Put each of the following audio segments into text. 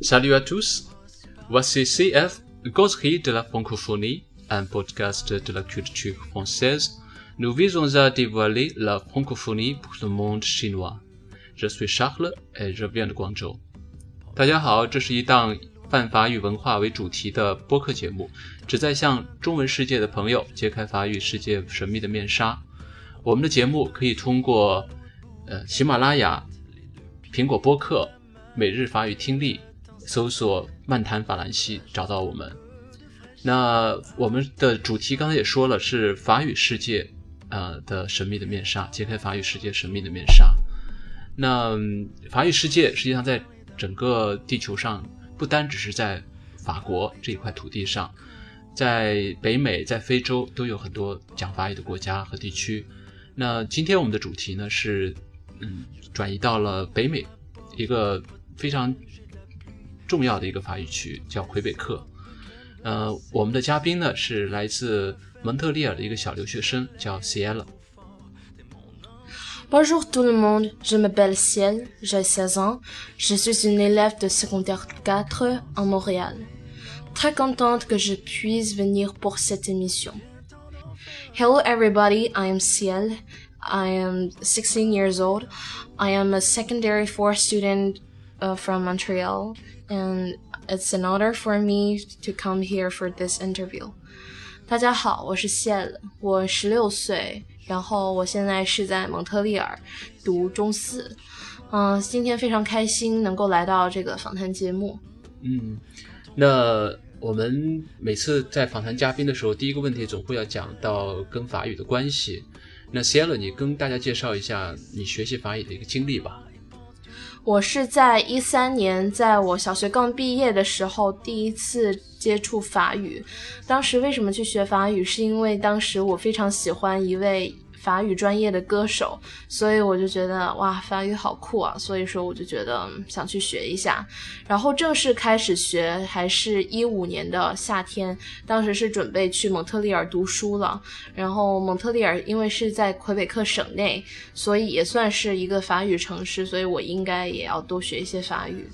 Salut à tous, voici CF, Causerie de la francophonie, un podcast de la culture française. Nous visons à dévoiler la francophonie pour le monde chinois. Je suis Charles et je viens de Guangzhou. 大家好，这是一档泛法语文化为主题的播客节目，旨在向中文世界的朋友揭开法语世界神秘的面纱。我们的节目可以通过呃喜马拉雅、 苹果播客、每日法语听力。搜索“漫谈法兰西”找到我们。那我们的主题刚才也说了，是法语世界，呃的神秘的面纱，揭开法语世界神秘的面纱。那法语世界实际上在整个地球上，不单只是在法国这一块土地上，在北美、在非洲都有很多讲法语的国家和地区。那今天我们的主题呢是，嗯，转移到了北美，一个非常。重要的一个法语区叫魁北克，呃，我们的嘉宾呢是来自蒙特利尔的一个小留学生，叫 Ciel。Bonjour tout le monde, je m'appelle Ciel, j'ai 16 ans, je suis une élève de secondaire 4 en Montréal. Très contente que je puisse venir pour cette émission. Hello everybody, I am Ciel. I am 16 years old. I am a secondary 4 student uh, from Montreal and it's an honor for me to come here for this interview. 大家好，我是谢，我十六岁，然后我现在是在蒙特利尔读中四。嗯，今天非常开心能够来到这个访谈节目。嗯，那我们每次在访谈嘉宾的时候，第一个问题总会要讲到跟法语的关系。 那 Ciel，你跟大家介绍一下你学习法语的一个经历吧。我是在一三年，在我小学刚毕业的时候，第一次接触法语。当时为什么去学法语？是因为当时我非常喜欢一位。法语专业的歌手，所以我就觉得哇，法语好酷啊！所以说我就觉得想去学一下。然后正式开始学还是一五年的夏天，当时是准备去蒙特利尔读书了。然后蒙特利尔因为是在魁北克省内，所以也算是一个法语城市，所以我应该也要多学一些法语。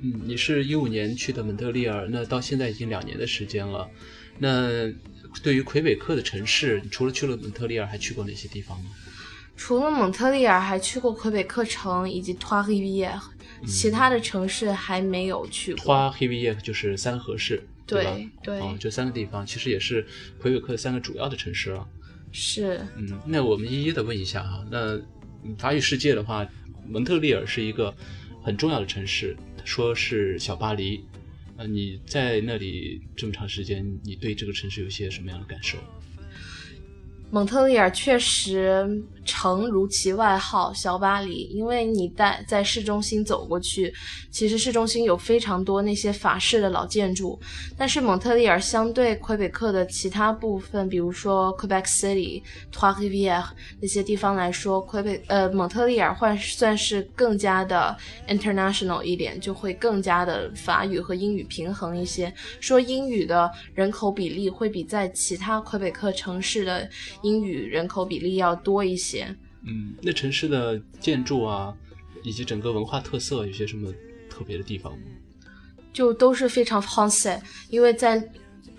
嗯，你是一五年去的蒙特利尔，那到现在已经两年的时间了，那。对于魁北克的城市，你除了去了蒙特利尔，还去过哪些地方呢？除了蒙特利尔，还去过魁北克城以及 Trois Rivières，其他的城市还没有去过。Trois Rivières 就是三河市，对吧？对，哦，这三个地方其实也是魁北克三个主要的城市了。是，嗯，那我们一一的问一下哈。那法语世界的话，蒙特利尔是一个很重要的城市，说是小巴黎。那，你在那里这么长时间，你对这个城市有些什么样的感受？蒙特利尔确实诚如其外号“小巴黎”，因为你在在市中心走过去，其实市中心有非常多那些法式的老建筑。但是蒙特利尔相对魁北克的其他部分，比如说 Quebec City、Trois Rivières 那些地方来说，魁北呃蒙特利尔换算是更加的 international 一点，就会更加的法语和英语平衡一些。说英语的人口比例会比在其他魁北克城市的。英语人口比例要多一些。嗯，那城市的建筑啊，以及整个文化特色有些什么特别的地方吗？就都是非常 fancy，因为在。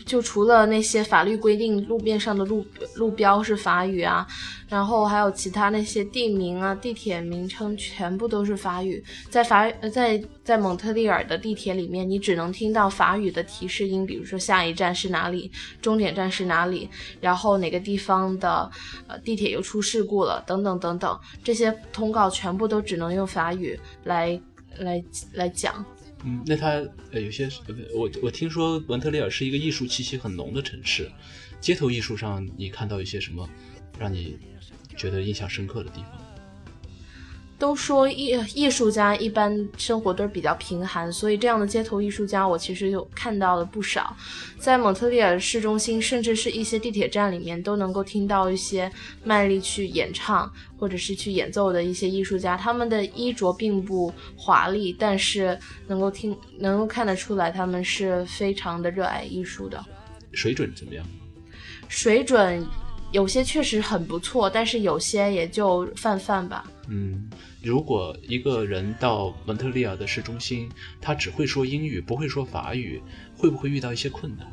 就除了那些法律规定，路面上的路路标是法语啊，然后还有其他那些地名啊、地铁名称全部都是法语。在法在在蒙特利尔的地铁里面，你只能听到法语的提示音，比如说下一站是哪里，终点站是哪里，然后哪个地方的呃地铁又出事故了，等等等等，这些通告全部都只能用法语来来来讲。嗯，那它呃有些我我听说文特利尔是一个艺术气息很浓的城市，街头艺术上你看到一些什么让你觉得印象深刻的地方？都说艺艺术家一般生活都是比较贫寒，所以这样的街头艺术家我其实有看到了不少，在蒙特利尔市中心，甚至是一些地铁站里面都能够听到一些卖力去演唱或者是去演奏的一些艺术家，他们的衣着并不华丽，但是能够听能够看得出来他们是非常的热爱艺术的。水准怎么样？水准。有些确实很不错，但是有些也就泛泛吧。嗯，如果一个人到蒙特利尔的市中心，他只会说英语，不会说法语，会不会遇到一些困难？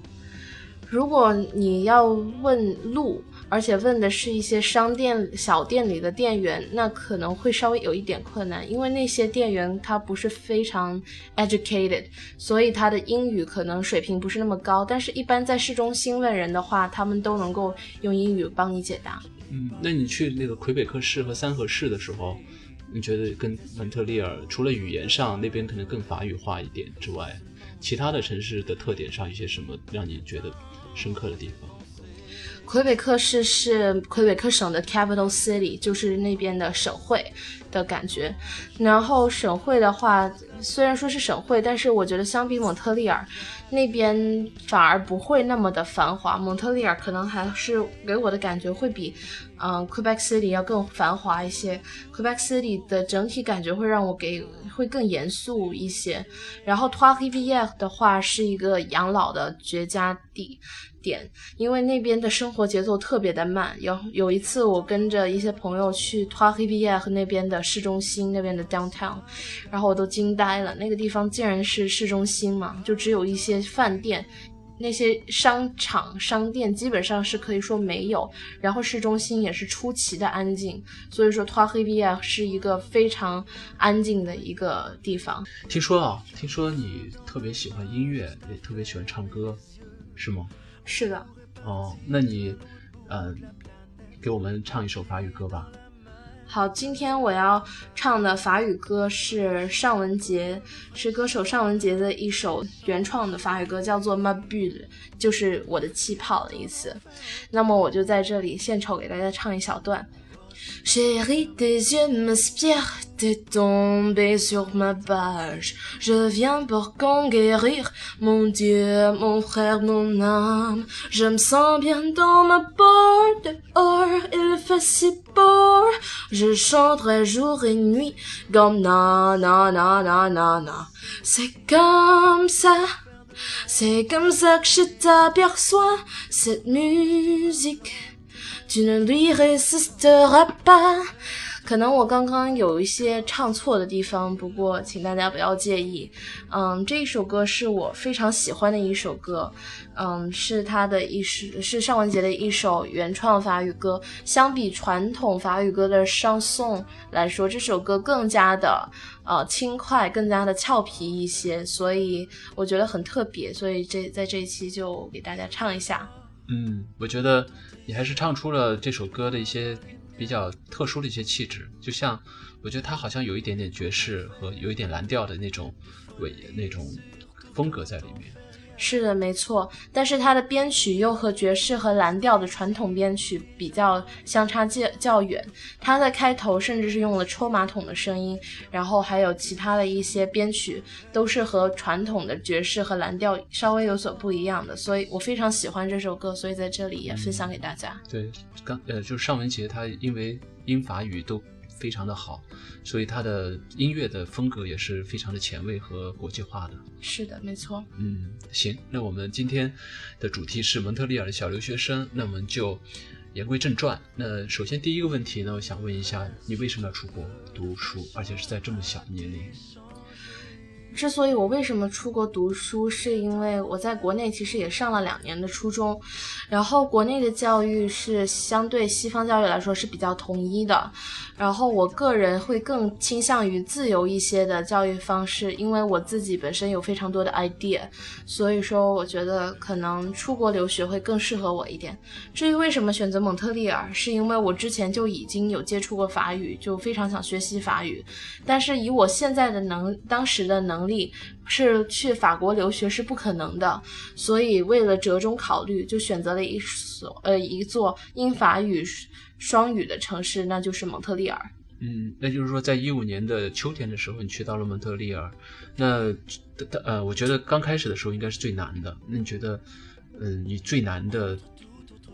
如果你要问路，而且问的是一些商店小店里的店员，那可能会稍微有一点困难，因为那些店员他不是非常 educated，所以他的英语可能水平不是那么高。但是，一般在市中心问人的话，他们都能够用英语帮你解答。嗯，那你去那个魁北克市和三河市的时候，你觉得跟蒙特利尔除了语言上那边可能更法语化一点之外，其他的城市的特点上有些什么让你觉得深刻的地方？魁北克市是魁北克省的 capital city，就是那边的省会的感觉。然后省会的话，虽然说是省会，但是我觉得相比蒙特利尔那边反而不会那么的繁华。蒙特利尔可能还是给我的感觉会比嗯 Quebec City 要更繁华一些。Quebec City 的整体感觉会让我给会更严肃一些。然后 Trois-Rivières 的话是一个养老的绝佳地。点，因为那边的生活节奏特别的慢。有有一次，我跟着一些朋友去 t o i b i 和那边的市中心，那边的 downtown，然后我都惊呆了。那个地方竟然是市中心嘛，就只有一些饭店，那些商场、商店基本上是可以说没有。然后市中心也是出奇的安静，所以说 t o i b i 是一个非常安静的一个地方。听说啊，听说你特别喜欢音乐，也特别喜欢唱歌，是吗？是的，哦，那你，嗯，给我们唱一首法语歌吧。好，今天我要唱的法语歌是尚雯婕，是歌手尚雯婕的一首原创的法语歌，叫做《Ma Bulle》，就是我的气泡的意思。那么我就在这里献丑给大家唱一小段。Chérie, tes yeux m'inspirent, t'es tombé sur ma page. Je viens pour conquérir mon Dieu, mon frère, mon âme. Je me sens bien dans ma porte dehors, il fait si beau. Je chanterai jour et nuit, comme na na na na na na. C'est comme ça. C'est comme ça que je t'aperçois, cette musique. Juli Resisterappa 可能我刚刚有一些唱错的地方，不过请大家不要介意。嗯，这一首歌是我非常喜欢的一首歌，嗯，是他的一首，是尚雯婕的一首原创法语歌。相比传统法语歌的商颂来说，这首歌更加的呃轻快，更加的俏皮一些，所以我觉得很特别。所以这在这一期就给大家唱一下。嗯，我觉得。你还是唱出了这首歌的一些比较特殊的一些气质，就像我觉得它好像有一点点爵士和有一点蓝调的那种尾那种风格在里面。是的，没错，但是它的编曲又和爵士和蓝调的传统编曲比较相差较较远。它的开头甚至是用了抽马桶的声音，然后还有其他的一些编曲都是和传统的爵士和蓝调稍微有所不一样的。所以我非常喜欢这首歌，所以在这里也分享给大家。对，刚呃，就尚雯婕，她因为英法语都。非常的好，所以他的音乐的风格也是非常的前卫和国际化的。是的，没错。嗯，行，那我们今天的主题是蒙特利尔的小留学生，那我们就言归正传。那首先第一个问题呢，我想问一下，你为什么要出国读书，而且是在这么小的年龄？之所以我为什么出国读书，是因为我在国内其实也上了两年的初中，然后国内的教育是相对西方教育来说是比较统一的，然后我个人会更倾向于自由一些的教育方式，因为我自己本身有非常多的 idea，所以说我觉得可能出国留学会更适合我一点。至于为什么选择蒙特利尔，是因为我之前就已经有接触过法语，就非常想学习法语，但是以我现在的能，当时的能。能力是去法国留学是不可能的，所以为了折中考虑，就选择了一所呃一座英法语双语的城市，那就是蒙特利尔。嗯，那就是说，在一五年的秋天的时候，你去到了蒙特利尔。那呃，我觉得刚开始的时候应该是最难的。那你觉得，嗯，你最难的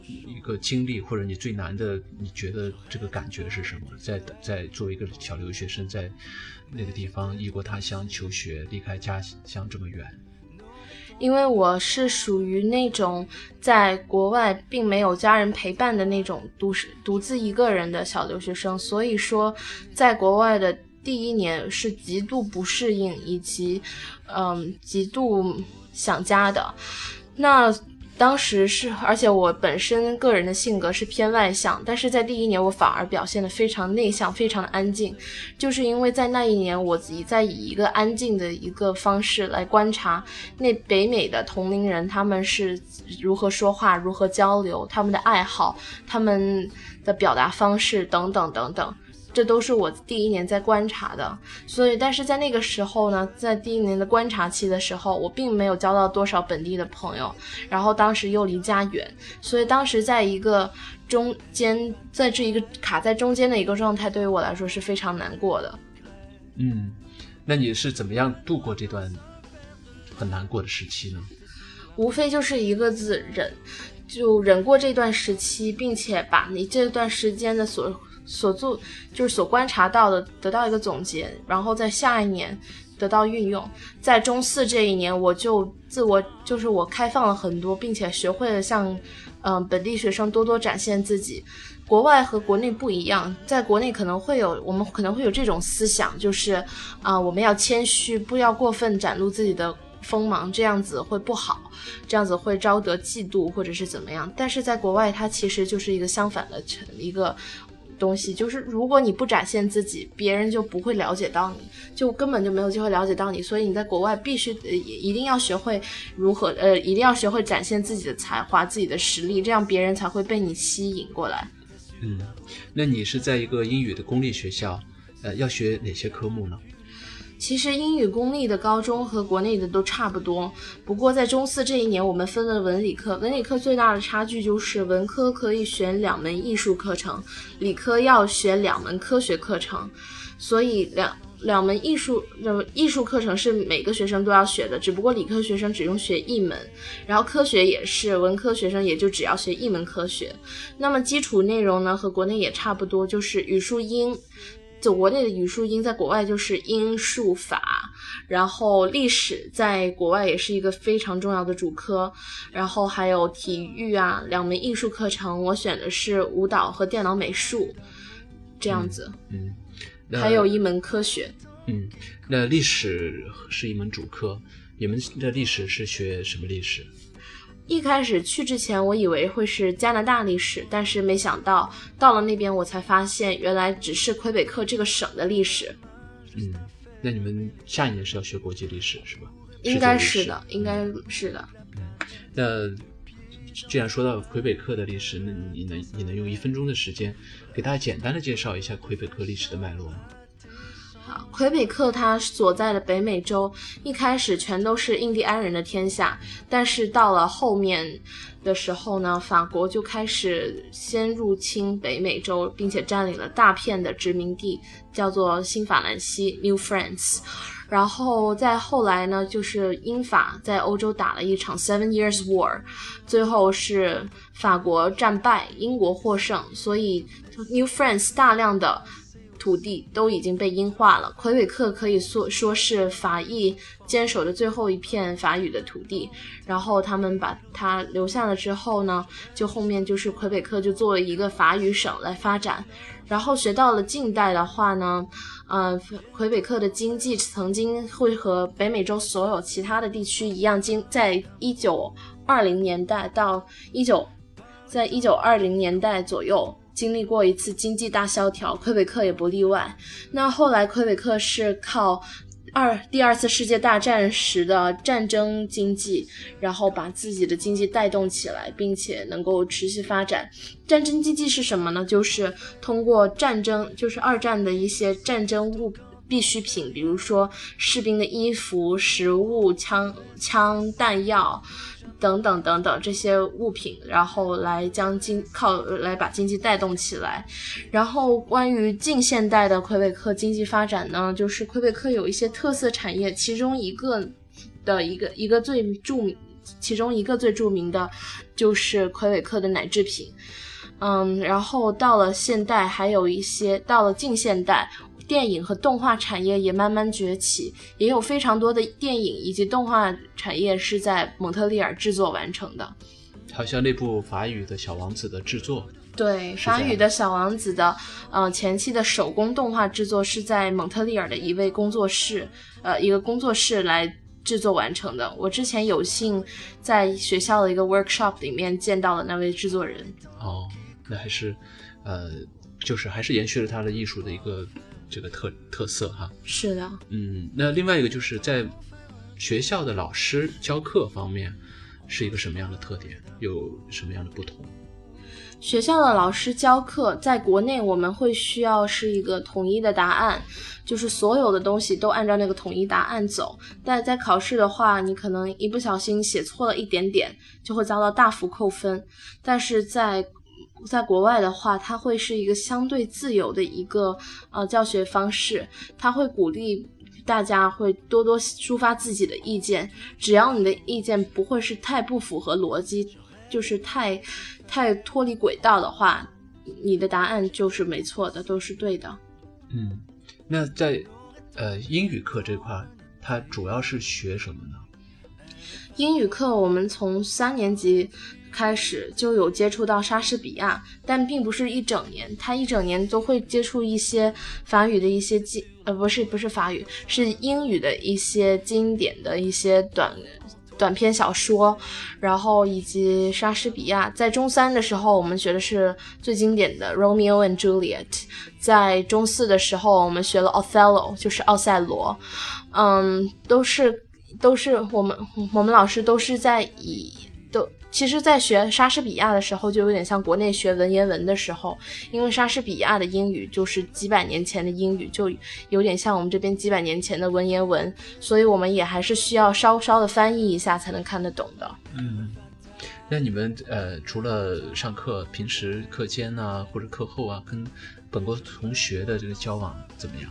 一个经历，或者你最难的，你觉得这个感觉是什么？在在作为一个小留学生，在那个地方异国他乡求学，离开家乡这么远。因为我是属于那种在国外并没有家人陪伴的那种独独自一个人的小留学生，所以说在国外的第一年是极度不适应以及嗯极度想家的。那。当时是，而且我本身个人的性格是偏外向，但是在第一年我反而表现得非常内向，非常的安静，就是因为在那一年我自己在以一个安静的一个方式来观察那北美的同龄人他们是如何说话、如何交流、他们的爱好、他们的表达方式等等等等。这都是我第一年在观察的，所以，但是在那个时候呢，在第一年的观察期的时候，我并没有交到多少本地的朋友，然后当时又离家远，所以当时在一个中间，在这一个卡在中间的一个状态，对于我来说是非常难过的。嗯，那你是怎么样度过这段很难过的时期呢？无非就是一个字忍，就忍过这段时期，并且把你这段时间的所。所做就是所观察到的，得到一个总结，然后在下一年得到运用。在中四这一年，我就自我就是我开放了很多，并且学会了向嗯本地学生多多展现自己。国外和国内不一样，在国内可能会有我们可能会有这种思想，就是啊我们要谦虚，不要过分展露自己的锋芒，这样子会不好，这样子会招得嫉妒或者是怎么样。但是在国外，它其实就是一个相反的成一个。东西就是，如果你不展现自己，别人就不会了解到你，就根本就没有机会了解到你。所以你在国外必须呃一定要学会如何呃一定要学会展现自己的才华、自己的实力，这样别人才会被你吸引过来。嗯，那你是在一个英语的公立学校，呃，要学哪些科目呢？其实英语公立的高中和国内的都差不多，不过在中四这一年，我们分了文理科。文理科最大的差距就是文科可以选两门艺术课程，理科要选两门科学课程。所以两两门艺术的艺术课程是每个学生都要学的，只不过理科学生只用学一门，然后科学也是文科学生也就只要学一门科学。那么基础内容呢，和国内也差不多，就是语数英。就国内的语数英，在国外就是英数法，然后历史在国外也是一个非常重要的主科，然后还有体育啊，两门艺术课程，我选的是舞蹈和电脑美术，这样子，嗯，还有一门科学，嗯，那历史是一门主科，你们的历史是学什么历史？一开始去之前，我以为会是加拿大历史，但是没想到到了那边，我才发现原来只是魁北克这个省的历史。嗯，那你们下一年是要学国际历史是吧？应该是的，应该是的。嗯，那既然说到魁北克的历史，那你能你能用一分钟的时间给大家简单的介绍一下魁北克历史的脉络吗？魁北克它所在的北美洲一开始全都是印第安人的天下，但是到了后面的时候呢，法国就开始先入侵北美洲，并且占领了大片的殖民地，叫做新法兰西 （New France）。然后再后来呢，就是英法在欧洲打了一场 Seven Years War，最后是法国战败，英国获胜，所以 New France 大量的。土地都已经被英化了，魁北克可以说说是法裔坚守的最后一片法语的土地。然后他们把它留下了之后呢，就后面就是魁北克就作为一个法语省来发展。然后学到了近代的话呢，嗯，魁北克的经济曾经会和北美洲所有其他的地区一样，经在一九二零年代到一九，在一九二零年代左右。经历过一次经济大萧条，魁北克也不例外。那后来，魁北克是靠二第二次世界大战时的战争经济，然后把自己的经济带动起来，并且能够持续发展。战争经济是什么呢？就是通过战争，就是二战的一些战争物必需品，比如说士兵的衣服、食物、枪枪弹药。等等等等这些物品，然后来将经靠来把经济带动起来。然后关于近现代的魁北克经济发展呢，就是魁北克有一些特色产业，其中一个的一个一个最著名，其中一个最著名的，就是魁北克的奶制品。嗯，然后到了现代，还有一些到了近现代，电影和动画产业也慢慢崛起，也有非常多的电影以及动画产业是在蒙特利尔制作完成的。好像那部法语的小王子的制作，对，法语的小王子的，呃，前期的手工动画制作是在蒙特利尔的一位工作室，呃，一个工作室来制作完成的。我之前有幸在学校的一个 workshop 里面见到了那位制作人。哦，那还是，呃，就是还是延续了他的艺术的一个这个特特色哈。是的，嗯，那另外一个就是在学校的老师教课方面是一个什么样的特点，有什么样的不同？学校的老师教课，在国内我们会需要是一个统一的答案，就是所有的东西都按照那个统一答案走。但在考试的话，你可能一不小心写错了一点点，就会遭到大幅扣分。但是在在国外的话，它会是一个相对自由的一个呃教学方式，它会鼓励大家会多多抒发自己的意见，只要你的意见不会是太不符合逻辑，就是太太脱离轨道的话，你的答案就是没错的，都是对的。嗯，那在呃英语课这块，它主要是学什么呢？英语课我们从三年级开始就有接触到莎士比亚，但并不是一整年，他一整年都会接触一些法语的一些经，呃，不是不是法语，是英语的一些经典的一些短短篇小说，然后以及莎士比亚。在中三的时候，我们学的是最经典的《Romeo and Juliet》，在中四的时候，我们学了《Othello》，就是奥赛罗，嗯，都是都是我们我们老师都是在以都。其实，在学莎士比亚的时候，就有点像国内学文言文的时候，因为莎士比亚的英语就是几百年前的英语，就有点像我们这边几百年前的文言文，所以我们也还是需要稍稍的翻译一下才能看得懂的。嗯，那你们呃，除了上课，平时课间啊或者课后啊，跟本国同学的这个交往怎么样？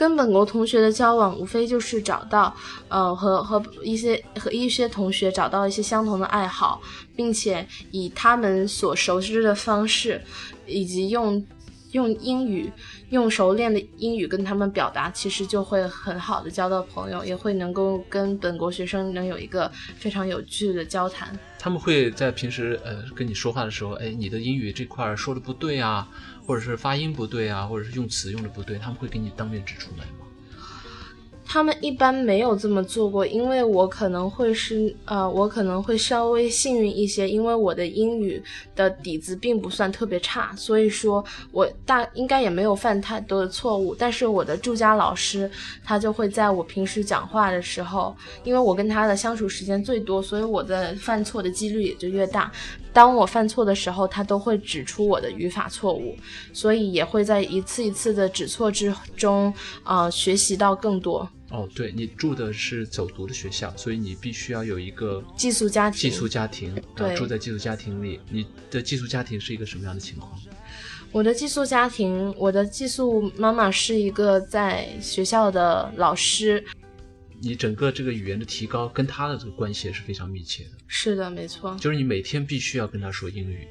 跟本国同学的交往，无非就是找到，呃，和和一些和一些同学找到一些相同的爱好，并且以他们所熟知的方式，以及用用英语用熟练的英语跟他们表达，其实就会很好的交到朋友，也会能够跟本国学生能有一个非常有趣的交谈。他们会在平时呃跟你说话的时候，哎，你的英语这块说的不对啊，或者是发音不对啊，或者是用词用的不对，他们会给你当面指出来吗？他们一般没有这么做过，因为我可能会是呃，我可能会稍微幸运一些，因为我的英语的底子并不算特别差，所以说我大应该也没有犯太多的错误。但是我的住家老师他就会在我平时讲话的时候，因为我跟他的相处时间最多，所以我的犯错的几率也就越大。当我犯错的时候，他都会指出我的语法错误，所以也会在一次一次的指错之中，啊，学习到更多。哦，对你住的是走读的学校，所以你必须要有一个寄宿家庭。寄宿家庭，对，住在寄宿家庭里。你的寄宿家庭是一个什么样的情况？我的寄宿家庭，我的寄宿妈妈是一个在学校的老师。你整个这个语言的提高跟他的这个关系也是非常密切的。是的，没错。就是你每天必须要跟他说英语。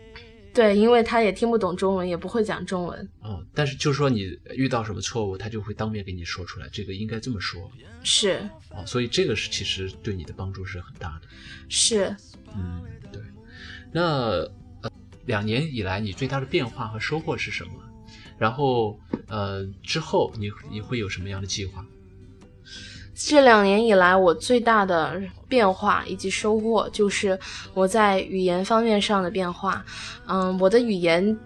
对，因为他也听不懂中文，也不会讲中文。嗯，但是就是说你遇到什么错误，他就会当面给你说出来，这个应该这么说。是。哦，所以这个是其实对你的帮助是很大的。是。嗯，对。那呃，两年以来你最大的变化和收获是什么？然后呃，之后你你会有什么样的计划？这两年以来，我最大的变化以及收获就是我在语言方面上的变化。嗯，我的语言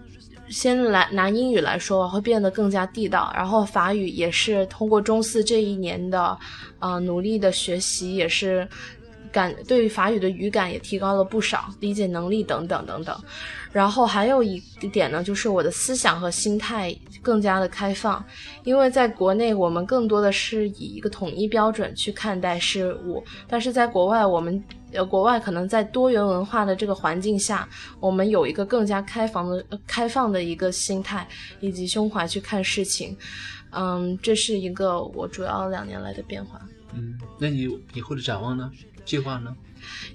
先来拿英语来说，会变得更加地道。然后法语也是通过中四这一年的呃努力的学习，也是感对于法语的语感也提高了不少，理解能力等等等等。然后还有一点呢，就是我的思想和心态更加的开放，因为在国内我们更多的是以一个统一标准去看待事物，但是在国外我们呃国外可能在多元文化的这个环境下，我们有一个更加开放的开放的一个心态以及胸怀去看事情，嗯，这是一个我主要两年来的变化。嗯，那你以后的展望呢？计划呢？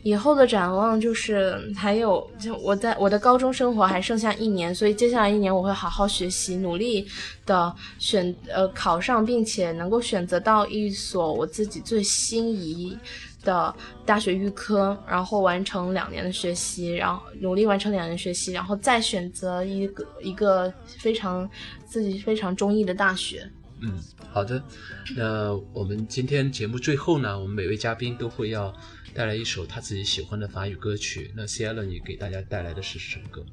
以后的展望就是还有，就我在我的高中生活还剩下一年，所以接下来一年我会好好学习，努力的选呃考上，并且能够选择到一所我自己最心仪的大学预科，然后完成两年的学习，然后努力完成两年学习，然后再选择一个一个非常自己非常中意的大学。嗯，好的。那我们今天节目最后呢，我们每位嘉宾都会要带来一首他自己喜欢的法语歌曲。那 Cielo，你给大家带来的是什么歌？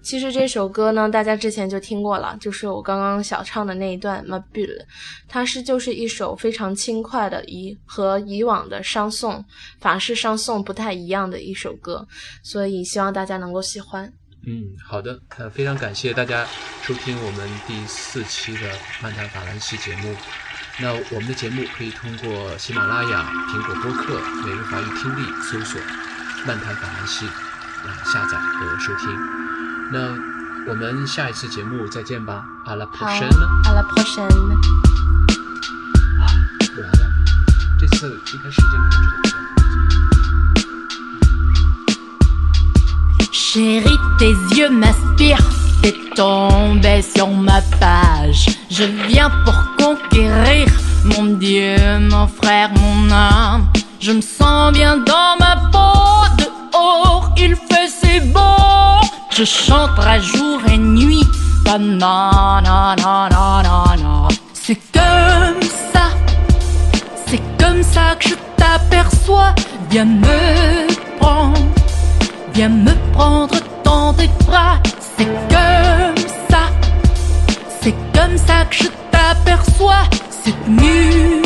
其实这首歌呢，大家之前就听过了，就是我刚刚小唱的那一段《Ma b u l 它是就是一首非常轻快的，以和以往的商颂法式商颂不太一样的一首歌，所以希望大家能够喜欢。嗯，好的，呃，非常感谢大家收听我们第四期的漫谈法兰西节目。那我们的节目可以通过喜马拉雅、苹果播客、每日法语听力搜索“漫谈法兰西”啊下载和收听。那我们下一次节目再见吧，阿拉 prochaine，阿拉 prochaine。啊，完了，这次应该时间控制的比较 Chérie, tes yeux m'aspirent, t'es tombé sur ma page. Je viens pour conquérir mon Dieu, mon frère, mon âme. Je me sens bien dans ma peau, dehors il fait si beau. Je chanterai jour et nuit, C'est comme ça, c'est comme ça que je t'aperçois. Viens me Viens me prendre dans tes bras, c'est comme ça, c'est comme ça que je t'aperçois. Cette musique,